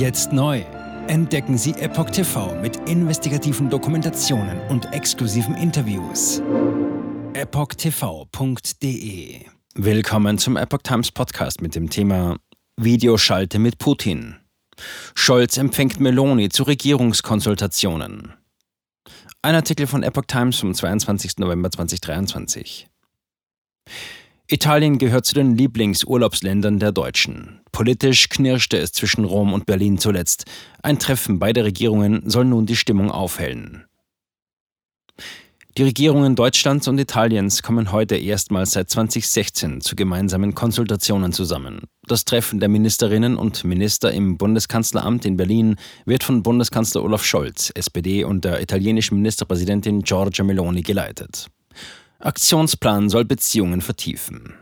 Jetzt neu. Entdecken Sie Epoch TV mit investigativen Dokumentationen und exklusiven Interviews. EpochTV.de Willkommen zum Epoch Times Podcast mit dem Thema Videoschalte mit Putin. Scholz empfängt Meloni zu Regierungskonsultationen. Ein Artikel von Epoch Times vom 22. November 2023. Italien gehört zu den Lieblingsurlaubsländern der Deutschen. Politisch knirschte es zwischen Rom und Berlin zuletzt. Ein Treffen beider Regierungen soll nun die Stimmung aufhellen. Die Regierungen Deutschlands und Italiens kommen heute erstmals seit 2016 zu gemeinsamen Konsultationen zusammen. Das Treffen der Ministerinnen und Minister im Bundeskanzleramt in Berlin wird von Bundeskanzler Olaf Scholz, SPD und der italienischen Ministerpräsidentin Giorgia Meloni geleitet. Aktionsplan soll Beziehungen vertiefen.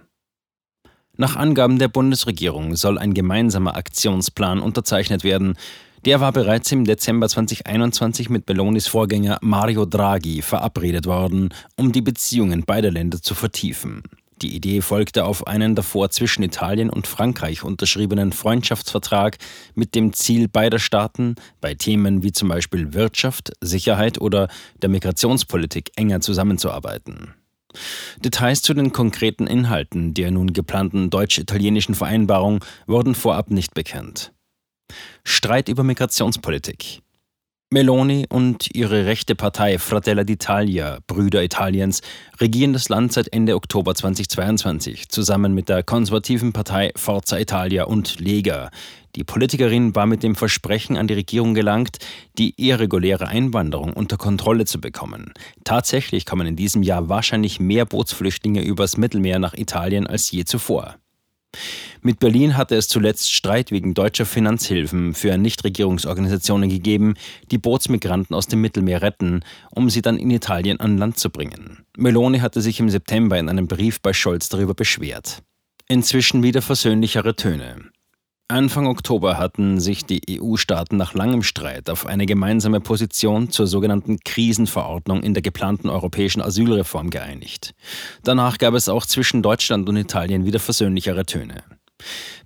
Nach Angaben der Bundesregierung soll ein gemeinsamer Aktionsplan unterzeichnet werden. Der war bereits im Dezember 2021 mit Melonis Vorgänger Mario Draghi verabredet worden, um die Beziehungen beider Länder zu vertiefen. Die Idee folgte auf einen davor zwischen Italien und Frankreich unterschriebenen Freundschaftsvertrag mit dem Ziel beider Staaten, bei Themen wie zum Beispiel Wirtschaft, Sicherheit oder der Migrationspolitik enger zusammenzuarbeiten. Details zu den konkreten Inhalten der nun geplanten deutsch-italienischen Vereinbarung wurden vorab nicht bekannt. Streit über Migrationspolitik. Meloni und ihre rechte Partei Fratella d'Italia, Brüder Italiens, regieren das Land seit Ende Oktober 2022 zusammen mit der konservativen Partei Forza Italia und Lega. Die Politikerin war mit dem Versprechen an die Regierung gelangt, die irreguläre Einwanderung unter Kontrolle zu bekommen. Tatsächlich kommen in diesem Jahr wahrscheinlich mehr Bootsflüchtlinge übers Mittelmeer nach Italien als je zuvor. Mit Berlin hatte es zuletzt Streit wegen deutscher Finanzhilfen für Nichtregierungsorganisationen gegeben, die Bootsmigranten aus dem Mittelmeer retten, um sie dann in Italien an Land zu bringen. Meloni hatte sich im September in einem Brief bei Scholz darüber beschwert. Inzwischen wieder versöhnlichere Töne. Anfang Oktober hatten sich die EU-Staaten nach langem Streit auf eine gemeinsame Position zur sogenannten Krisenverordnung in der geplanten europäischen Asylreform geeinigt. Danach gab es auch zwischen Deutschland und Italien wieder versöhnlichere Töne.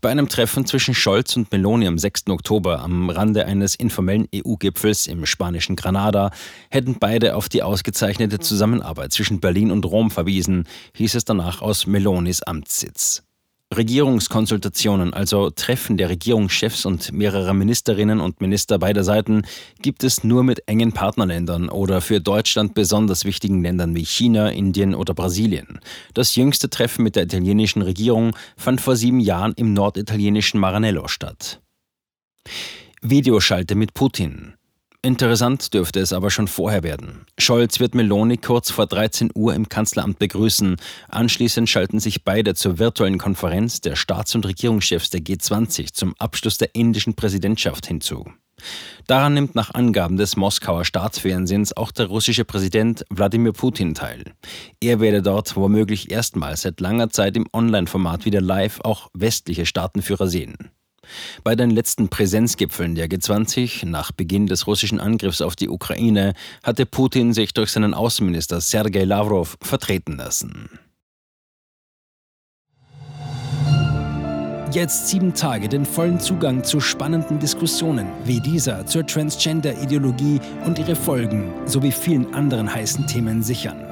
Bei einem Treffen zwischen Scholz und Meloni am 6. Oktober am Rande eines informellen EU-Gipfels im spanischen Granada hätten beide auf die ausgezeichnete Zusammenarbeit zwischen Berlin und Rom verwiesen, hieß es danach aus Melonis Amtssitz. Regierungskonsultationen, also Treffen der Regierungschefs und mehrerer Ministerinnen und Minister beider Seiten, gibt es nur mit engen Partnerländern oder für Deutschland besonders wichtigen Ländern wie China, Indien oder Brasilien. Das jüngste Treffen mit der italienischen Regierung fand vor sieben Jahren im norditalienischen Maranello statt. Videoschalte mit Putin. Interessant dürfte es aber schon vorher werden. Scholz wird Meloni kurz vor 13 Uhr im Kanzleramt begrüßen. Anschließend schalten sich beide zur virtuellen Konferenz der Staats- und Regierungschefs der G20 zum Abschluss der indischen Präsidentschaft hinzu. Daran nimmt nach Angaben des Moskauer Staatsfernsehens auch der russische Präsident Wladimir Putin teil. Er werde dort womöglich erstmals seit langer Zeit im Online-Format wieder live auch westliche Staatenführer sehen. Bei den letzten Präsenzgipfeln der G20 nach Beginn des russischen Angriffs auf die Ukraine hatte Putin sich durch seinen Außenminister Sergei Lavrov vertreten lassen. Jetzt sieben Tage den vollen Zugang zu spannenden Diskussionen wie dieser zur Transgender-Ideologie und ihre Folgen sowie vielen anderen heißen Themen sichern.